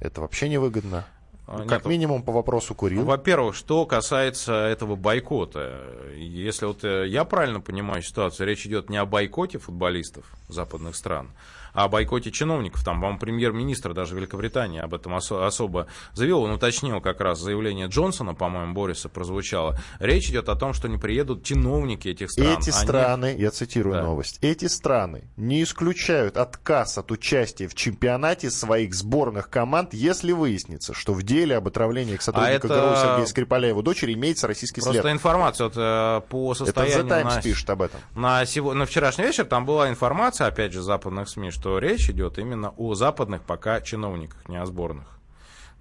[SPEAKER 2] это вообще невыгодно? А, как минимум по вопросу Курил.
[SPEAKER 3] Во-первых, что касается этого бойкота. Если вот э, я правильно понимаю ситуацию, речь идет не о бойкоте футболистов западных стран, о бойкоте чиновников. Там, по-моему, премьер-министр даже Великобритании об этом ос- особо заявил. Он уточнил как раз заявление Джонсона, по-моему, Бориса прозвучало. Речь идет о том, что не приедут чиновники этих стран.
[SPEAKER 2] Эти Они... страны, я цитирую да. новость, эти страны не исключают отказ от участия в чемпионате своих сборных команд, если выяснится, что в деле об отравлении к сотруднику а это... ГРУ Сергея Скрипаля и его дочери имеется российский
[SPEAKER 3] Просто
[SPEAKER 2] след.
[SPEAKER 3] Просто информация вот, э, по состоянию...
[SPEAKER 2] Это The Times на... пишет об этом.
[SPEAKER 3] На, сего... на вчерашний вечер там была информация, опять же, западных СМИ, что что речь идет именно о западных пока чиновниках, не о сборных.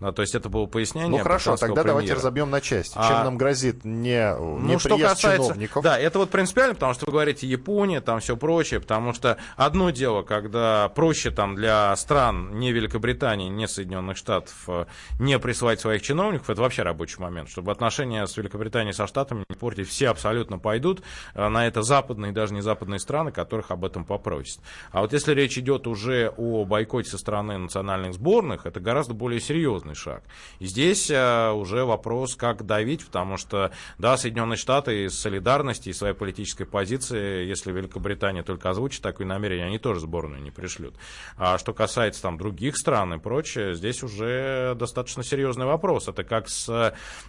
[SPEAKER 3] Да, то есть это было пояснение.
[SPEAKER 2] Ну хорошо, тогда премьера. давайте разобьем на части. Чем а, нам грозит не, не ну, что касается, чиновников?
[SPEAKER 3] Да, это вот принципиально, потому что вы говорите Япония, там все прочее, потому что одно дело, когда проще там для стран не Великобритании, не Соединенных Штатов э, не присылать своих чиновников, это вообще рабочий момент, чтобы отношения с Великобританией со Штатами не портить, все абсолютно пойдут э, на это западные даже не западные страны, которых об этом попросят. А вот если речь идет уже о бойкоте со стороны национальных сборных, это гораздо более серьезный серьезный шаг. И здесь э, уже вопрос, как давить, потому что, да, Соединенные Штаты из солидарности и своей политической позиции, если Великобритания только озвучит такое намерение, они тоже сборную не пришлют. А что касается там других стран и прочее, здесь уже достаточно серьезный вопрос. Это как с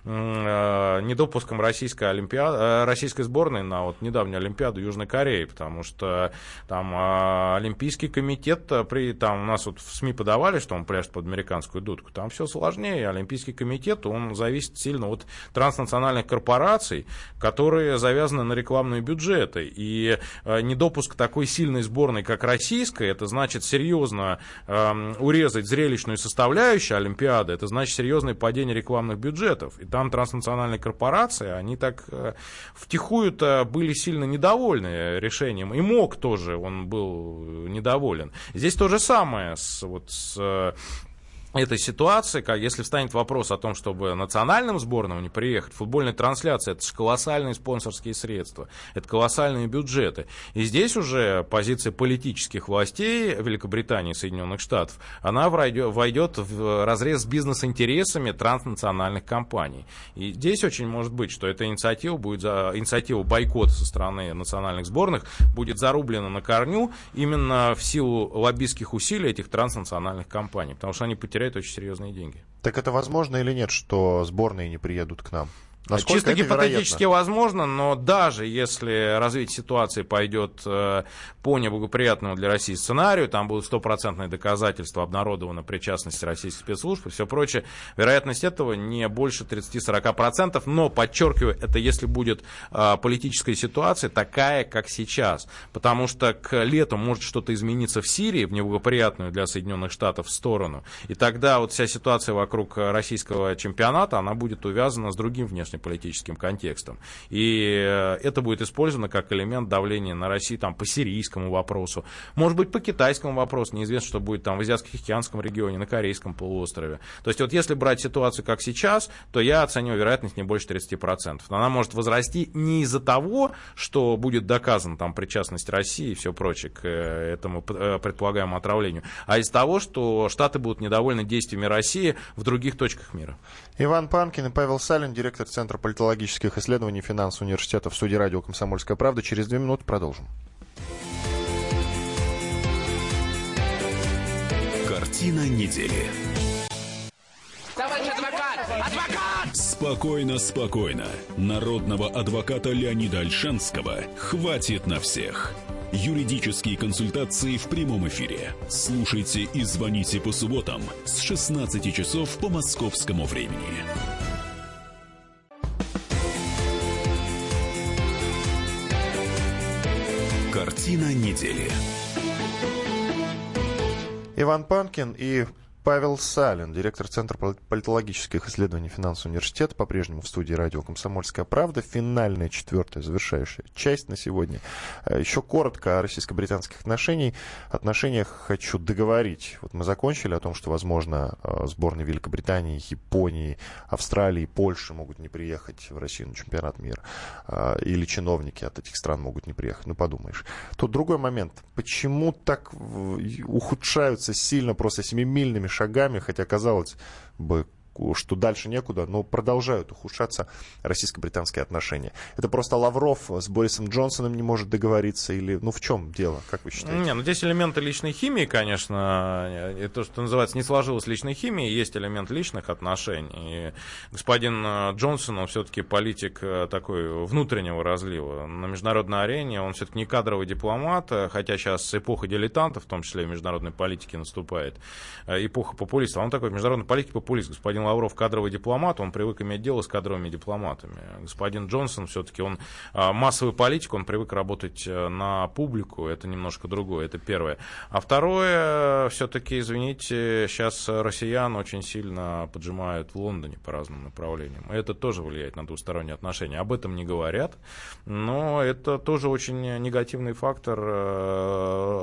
[SPEAKER 3] э, недопуском российской, олимпиады, э, российской сборной на вот недавнюю Олимпиаду Южной Кореи, потому что там э, Олимпийский комитет, э, при, там у нас вот в СМИ подавали, что он пляшет под американскую дудку, там все сложнее. Олимпийский комитет, он зависит сильно от транснациональных корпораций, которые завязаны на рекламные бюджеты. И э, недопуск такой сильной сборной, как российская, это значит серьезно э, урезать зрелищную составляющую Олимпиады, это значит серьезное падение рекламных бюджетов. И там транснациональные корпорации, они так э, втихую-то были сильно недовольны решением. И МОК тоже, он был недоволен. Здесь то же самое с, вот, с этой ситуации, как если встанет вопрос о том, чтобы национальным сборным не приехать, футбольная трансляция, это же колоссальные спонсорские средства, это колоссальные бюджеты. И здесь уже позиция политических властей Великобритании и Соединенных Штатов, она войдет в разрез с бизнес-интересами транснациональных компаний. И здесь очень может быть, что эта инициатива будет, за, инициатива бойкота со стороны национальных сборных будет зарублена на корню именно в силу лоббистских усилий этих транснациональных компаний, потому что они потеряют теряют очень серьезные деньги.
[SPEAKER 2] Так это возможно или нет, что сборные не приедут к нам? Насколько
[SPEAKER 3] Чисто гипотетически
[SPEAKER 2] вероятно?
[SPEAKER 3] возможно, но даже если развитие ситуации пойдет э, по неблагоприятному для России сценарию, там будут стопроцентные доказательства обнародованы причастности российских спецслужб и все прочее, вероятность этого не больше 30-40%, но, подчеркиваю, это если будет э, политическая ситуация такая, как сейчас, потому что к лету может что-то измениться в Сирии в неблагоприятную для Соединенных Штатов сторону, и тогда вот вся ситуация вокруг российского чемпионата, она будет увязана с другим внешнеполитическим контекстом. И э, это будет использовано как элемент давления на Россию там, по сирийскому вопросу, может быть, по китайскому вопросу, неизвестно, что будет там в Азиатско-Тихоокеанском регионе, на Корейском полуострове. То есть вот если брать ситуацию как сейчас, то я оцениваю вероятность не больше 30%. Но она может возрасти не из-за того, что будет доказана там причастность России и все прочее к э, этому э, предполагаемому отравлению, а из того, что Штаты будут недовольны действиями России в других точках мира.
[SPEAKER 2] Иван Панкин и Павел Салин, директор Центра политологических исследований финансового университета в студии радио «Комсомольская правда». Через две минуты продолжим.
[SPEAKER 7] Картина недели.
[SPEAKER 8] Товарищ адвокат! Адвокат!
[SPEAKER 7] Спокойно, спокойно. Народного адвоката Леонида Альшанского хватит на всех. Юридические консультации в прямом эфире. Слушайте и звоните по субботам с 16 часов по московскому времени. Картина недели.
[SPEAKER 2] Иван Панкин и Павел Салин, директор Центра политологических исследований финансового университета, по-прежнему в студии радио «Комсомольская правда». Финальная, четвертая, завершающая часть на сегодня. Э, Еще коротко о российско-британских отношениях. Отношениях хочу договорить. Вот мы закончили о том, что, возможно, э, сборные Великобритании, Японии, Австралии, Польши могут не приехать в Россию на чемпионат мира. Э, Или чиновники от этих стран могут не приехать. Ну, подумаешь. Тут другой момент. Почему так ухудшаются сильно просто семимильными шагами, хотя казалось бы, что дальше некуда, но продолжают ухудшаться российско-британские отношения. Это просто Лавров с Борисом Джонсоном не может договориться или, ну, в чем дело, как вы считаете?
[SPEAKER 3] Не, ну здесь элементы личной химии, конечно, и то, что называется, не сложилось личной химии, есть элемент личных отношений. И господин э, Джонсон, он все-таки политик э, такой внутреннего разлива. На международной арене он все-таки не кадровый дипломат, э, хотя сейчас эпоха дилетантов, в том числе и международной политике, наступает. Эпоха популистов. Он такой международный политик популист. Лавров кадровый дипломат, он привык иметь дело с кадровыми дипломатами. Господин Джонсон все-таки он массовый политик, он привык работать на публику, это немножко другое, это первое. А второе, все-таки, извините, сейчас россиян очень сильно поджимают в Лондоне по разным направлениям. Это тоже влияет на двусторонние отношения. Об этом не говорят, но это тоже очень негативный фактор.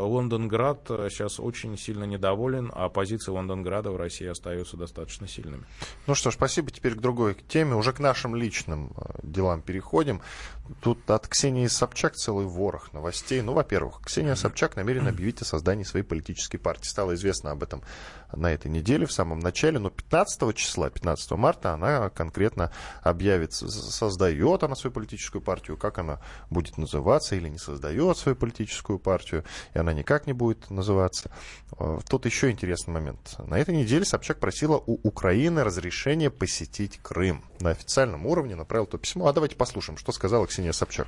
[SPEAKER 3] Лондонград сейчас очень сильно недоволен, а позиции Лондонграда в России остаются достаточно сильными.
[SPEAKER 2] Ну что ж, спасибо. Теперь к другой теме. Уже к нашим личным э, делам переходим. Тут от Ксении Собчак целый ворох новостей. Ну, во-первых, Ксения Собчак намерена *clears throat* объявить о создании своей политической партии. Стало известно об этом на этой неделе, в самом начале. Но 15 числа, 15 марта, она конкретно объявит, создает она свою политическую партию, как она будет называться или не создает свою политическую партию, и она никак не будет называться. Тут еще интересный момент. На этой неделе Собчак просила у Украины разрешение посетить Крым. На официальном уровне направил то письмо. А давайте послушаем, что сказала Ксения Собчак.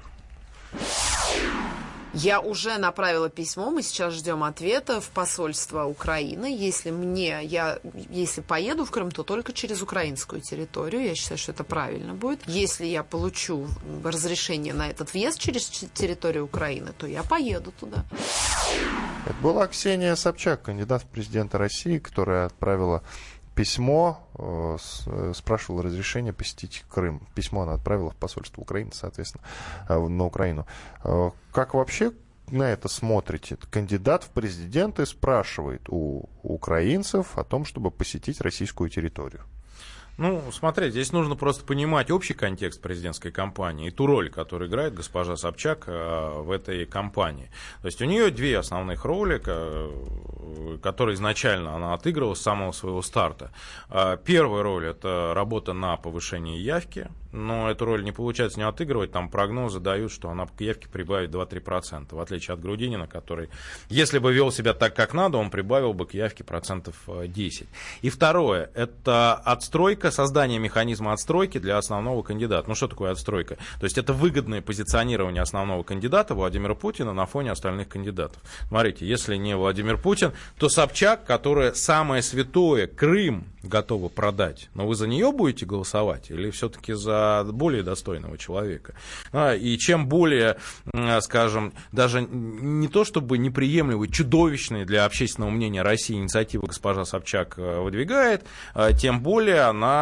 [SPEAKER 9] Я уже направила письмо, мы сейчас ждем ответа в посольство Украины. Если мне, я, если поеду в Крым, то только через украинскую территорию. Я считаю, что это правильно будет. Если я получу разрешение на этот въезд через территорию Украины, то я поеду туда.
[SPEAKER 2] Это была Ксения Собчак, кандидат в президенты России, которая отправила письмо, э, спрашивала разрешение посетить Крым. Письмо она отправила в посольство Украины, соответственно, э, на Украину. Э, как вообще на это смотрите? Кандидат в президенты спрашивает у украинцев о том, чтобы посетить российскую территорию.
[SPEAKER 3] Ну, смотрите, здесь нужно просто понимать общий контекст президентской кампании и ту роль, которую играет госпожа Собчак э, в этой кампании. То есть у нее две основных роли, которые изначально она отыгрывала с самого своего старта. Э, первая роль – это работа на повышение явки, но эту роль не получается не отыгрывать, там прогнозы дают, что она к явке прибавит 2-3%, в отличие от Грудинина, который, если бы вел себя так, как надо, он прибавил бы к явке процентов 10. И второе – это отстройка только создание механизма отстройки для основного кандидата. Ну что такое отстройка? То есть это выгодное позиционирование основного кандидата Владимира Путина на фоне остальных кандидатов. Смотрите, если не Владимир Путин, то Собчак, которая самое святое, Крым, готова продать. Но вы за нее будете голосовать или все-таки за более достойного человека? А, и чем более, скажем, даже не то чтобы неприемлемые, чудовищные для общественного мнения России инициативы госпожа Собчак э, выдвигает, э, тем более она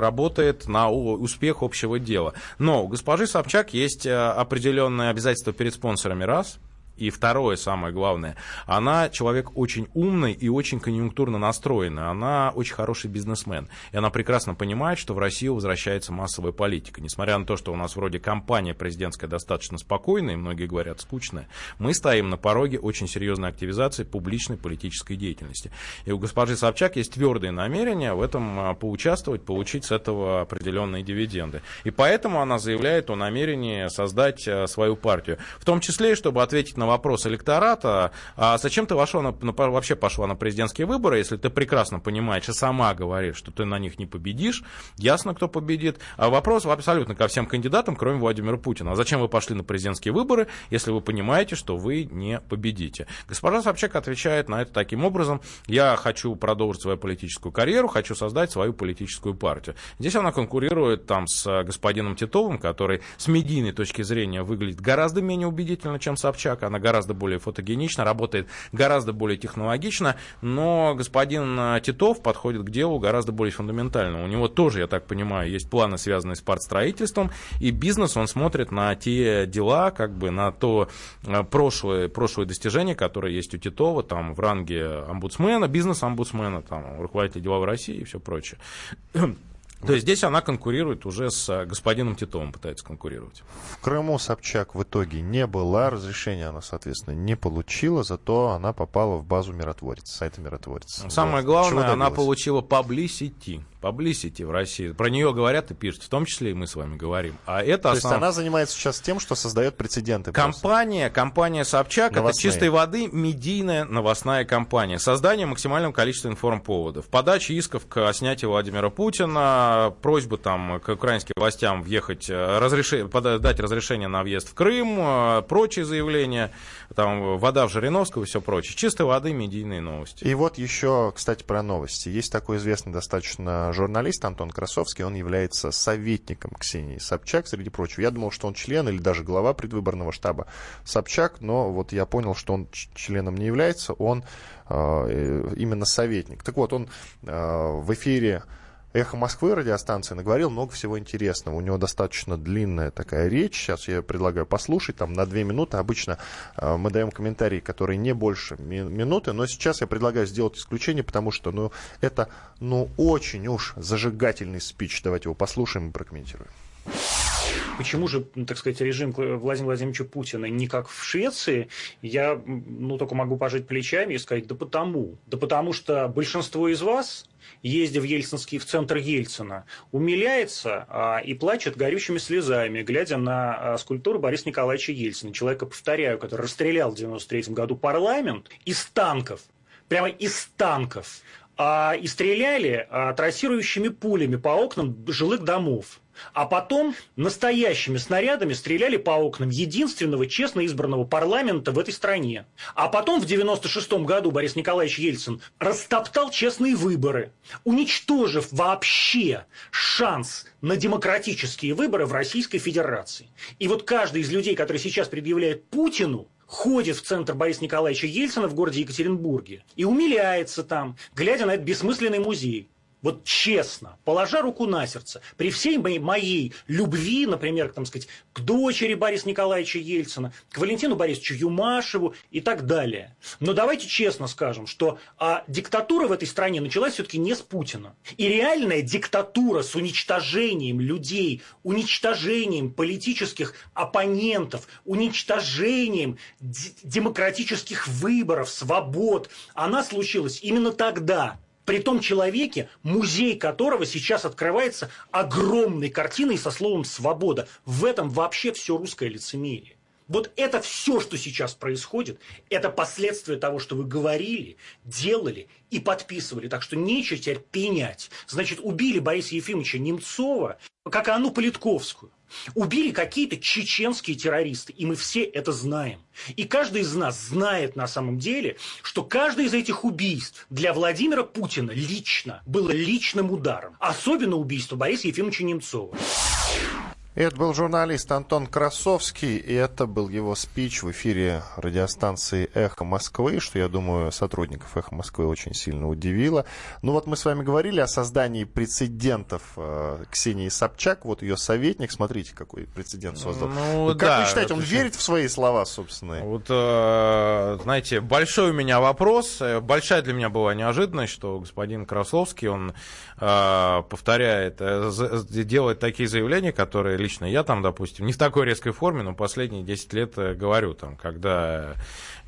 [SPEAKER 3] работает на успех общего дела. Но у госпожи Собчак есть э, определенные обязательства перед спонсорами раз – и второе, самое главное, она человек очень умный и очень конъюнктурно настроенный. Она очень хороший бизнесмен. И она прекрасно понимает, что в Россию возвращается массовая политика. Несмотря на то, что у нас вроде кампания президентская достаточно спокойная, и многие говорят скучная, мы стоим на пороге очень серьезной активизации публичной политической деятельности. И у госпожи Собчак есть твердые намерения в этом а, поучаствовать, получить с этого определенные дивиденды. И поэтому она заявляет о намерении создать а, свою партию. В том числе, чтобы ответить на на вопрос электората, а зачем ты вошла на, на, вообще пошла на президентские выборы, если ты прекрасно понимаешь и сама говоришь, что ты на них не победишь, ясно, кто победит. А вопрос абсолютно ко всем кандидатам, кроме Владимира Путина. А зачем вы пошли на президентские выборы, если вы понимаете, что вы не победите? Госпожа Собчак отвечает на это таким образом. Я хочу продолжить свою политическую карьеру, хочу создать свою политическую партию. Здесь она конкурирует там с господином Титовым, который с медийной точки зрения выглядит гораздо менее убедительно, чем Собчак. Она она гораздо более фотогенична, работает гораздо более технологично, но господин э, Титов подходит к делу гораздо более фундаментально. У него тоже, я так понимаю, есть планы, связанные с партстроительством, и бизнес он смотрит на те дела, как бы на то э, прошлое, прошлое достижение, которое есть у Титова, там в ранге омбудсмена, бизнес-омбудсмена, там, руководителя деловой России и все прочее. То есть здесь она конкурирует уже с э, господином Титовым, пытается конкурировать.
[SPEAKER 2] В Крыму Собчак в итоге не была, разрешения она, соответственно, не получила, зато она попала в базу миротворец, сайта миротворец.
[SPEAKER 3] Самое вот. главное, она получила publicity publicity в России. Про нее говорят и пишут, в том числе и мы с вами говорим. А это
[SPEAKER 2] То основ... есть она занимается сейчас тем, что создает прецеденты.
[SPEAKER 3] Компания, просто. компания Собчак, новостная. это чистой воды медийная новостная компания. Создание максимального количества информповодов. Подача исков к снятию Владимира Путина, просьбы там к украинским властям въехать, э, разреши... дать разрешение на въезд в Крым, э, прочие заявления, там вода в Жириновского и все прочее. Чистой воды медийные новости.
[SPEAKER 2] И вот еще, кстати, про новости. Есть такой известный достаточно журналист Антон Красовский, он является советником Ксении Собчак, среди прочего. Я думал, что он член или даже глава предвыборного штаба Собчак, но вот я понял, что он членом не является, он э, именно советник. Так вот, он э, в эфире «Эхо Москвы» радиостанция наговорил много всего интересного. У него достаточно длинная такая речь. Сейчас я предлагаю послушать, там на две минуты. Обычно э, мы даем комментарии, которые не больше ми- минуты, но сейчас я предлагаю сделать исключение, потому что ну, это ну, очень уж зажигательный спич. Давайте его послушаем и прокомментируем.
[SPEAKER 10] Почему же, ну, так сказать, режим Владимира Владимировича Путина не как в Швеции, я ну, только могу пожать плечами и сказать, да потому. Да потому что большинство из вас, ездя в Ельцинский, в центр Ельцина, умиляется а, и плачет горючими слезами, глядя на а, скульптуру Бориса Николаевича Ельцина, человека, повторяю, который расстрелял в 93 году парламент из танков, прямо из танков, а, и стреляли а, трассирующими пулями по окнам жилых домов. А потом настоящими снарядами стреляли по окнам единственного честно избранного парламента в этой стране. А потом в 96 году Борис Николаевич Ельцин растоптал честные выборы, уничтожив вообще шанс на демократические выборы в Российской Федерации. И вот каждый из людей, который сейчас предъявляет Путину, ходит в центр Бориса Николаевича Ельцина в городе Екатеринбурге и умиляется там, глядя на этот бессмысленный музей. Вот честно, положа руку на сердце, при всей моей, моей любви, например, там сказать, к дочери Бориса Николаевича Ельцина, к Валентину Борисовичу Юмашеву и так далее. Но давайте честно скажем, что а, диктатура в этой стране началась все-таки не с Путина. И реальная диктатура с уничтожением людей, уничтожением политических оппонентов, уничтожением демократических выборов, свобод, она случилась именно тогда, при том человеке, музей которого сейчас открывается огромной картиной со словом «свобода». В этом вообще все русское лицемерие. Вот это все, что сейчас происходит, это последствия того, что вы говорили, делали и подписывали. Так что нечего теперь пенять. Значит, убили Бориса Ефимовича Немцова, как и Анну Политковскую. Убили какие-то чеченские террористы, и мы все это знаем. И каждый из нас знает на самом деле, что каждое из этих убийств для Владимира Путина лично было личным ударом. Особенно убийство Бориса Ефимовича Немцова.
[SPEAKER 2] Это был журналист Антон Красовский, и это был его спич в эфире радиостанции «Эхо Москвы», что, я думаю, сотрудников «Эхо Москвы» очень сильно удивило. Ну вот мы с вами говорили о создании прецедентов э, Ксении Собчак, вот ее советник, смотрите, какой прецедент создал. Ну, как да, вы считаете, он верит в свои слова собственные?
[SPEAKER 3] Вот, э, знаете, большой у меня вопрос, э, большая для меня была неожиданность, что господин Красовский, он повторяет, делает такие заявления, которые лично я там, допустим, не в такой резкой форме, но последние 10 лет э, говорю, там, когда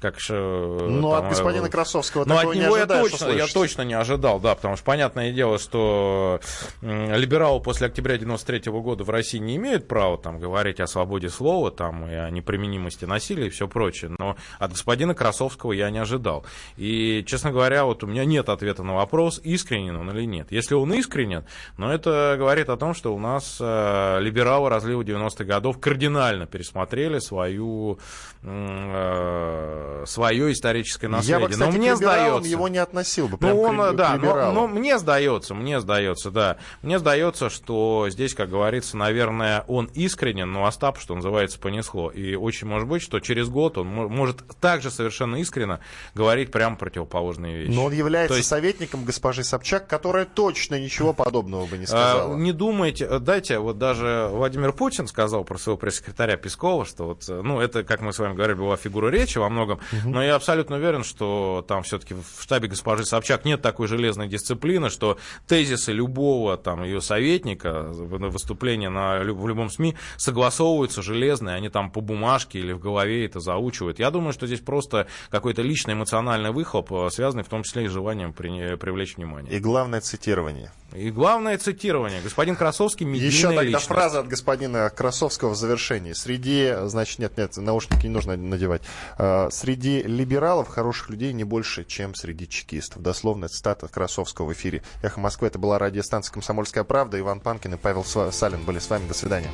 [SPEAKER 3] как
[SPEAKER 2] Ну, от господина э, Красовского
[SPEAKER 3] ну, от него я точно, я точно не ожидал, да, потому что понятное дело, что либералы после октября 93 -го года в России не имеют права там говорить о свободе слова, там, и о неприменимости насилия и все прочее, но от господина Красовского я не ожидал. И, честно говоря, вот у меня нет ответа на вопрос, искренен он или нет. Если он искренен, но это говорит о том, что у нас э, либералы разлива 90-х годов кардинально пересмотрели свою э, свое историческое наследие.
[SPEAKER 2] Я бы, кстати, но мне сдается, его не относил бы.
[SPEAKER 3] Ну, он, к, да, к но, но мне сдается, мне сдается, да. Мне сдается, что здесь, как говорится, наверное, он искренен, но Остап, что называется, понесло. И очень может быть, что через год он может также совершенно искренно говорить прямо противоположные вещи.
[SPEAKER 2] Но он является есть... советником госпожи Собчак, которая точно ничего подобного бы не а, сказала.
[SPEAKER 3] не думайте, дайте, вот даже Владимир Путин сказал про своего пресс-секретаря Пескова, что вот, ну, это, как мы с вами говорили, была фигура речи во многом, Угу. Но я абсолютно уверен, что там все-таки в штабе госпожи Собчак нет такой железной дисциплины, что тезисы любого там ее советника, выступления на, в любом СМИ согласовываются железные, они там по бумажке или в голове это заучивают. Я думаю, что здесь просто какой-то личный эмоциональный выхлоп, э, связанный в том числе и с желанием при, привлечь внимание.
[SPEAKER 2] И главное цитирование.
[SPEAKER 3] И главное цитирование. Господин Красовский медийная
[SPEAKER 2] Еще тогда
[SPEAKER 3] личность.
[SPEAKER 2] фраза от господина Красовского в завершении. Среди, значит, нет, нет, наушники не нужно надевать. Э, среди либералов хороших людей не больше, чем среди чекистов. Дословно цитата Красовского в эфире «Эхо Москвы». Это была радиостанция «Комсомольская правда». Иван Панкин и Павел Салин были с вами. До свидания.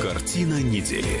[SPEAKER 7] Картина недели.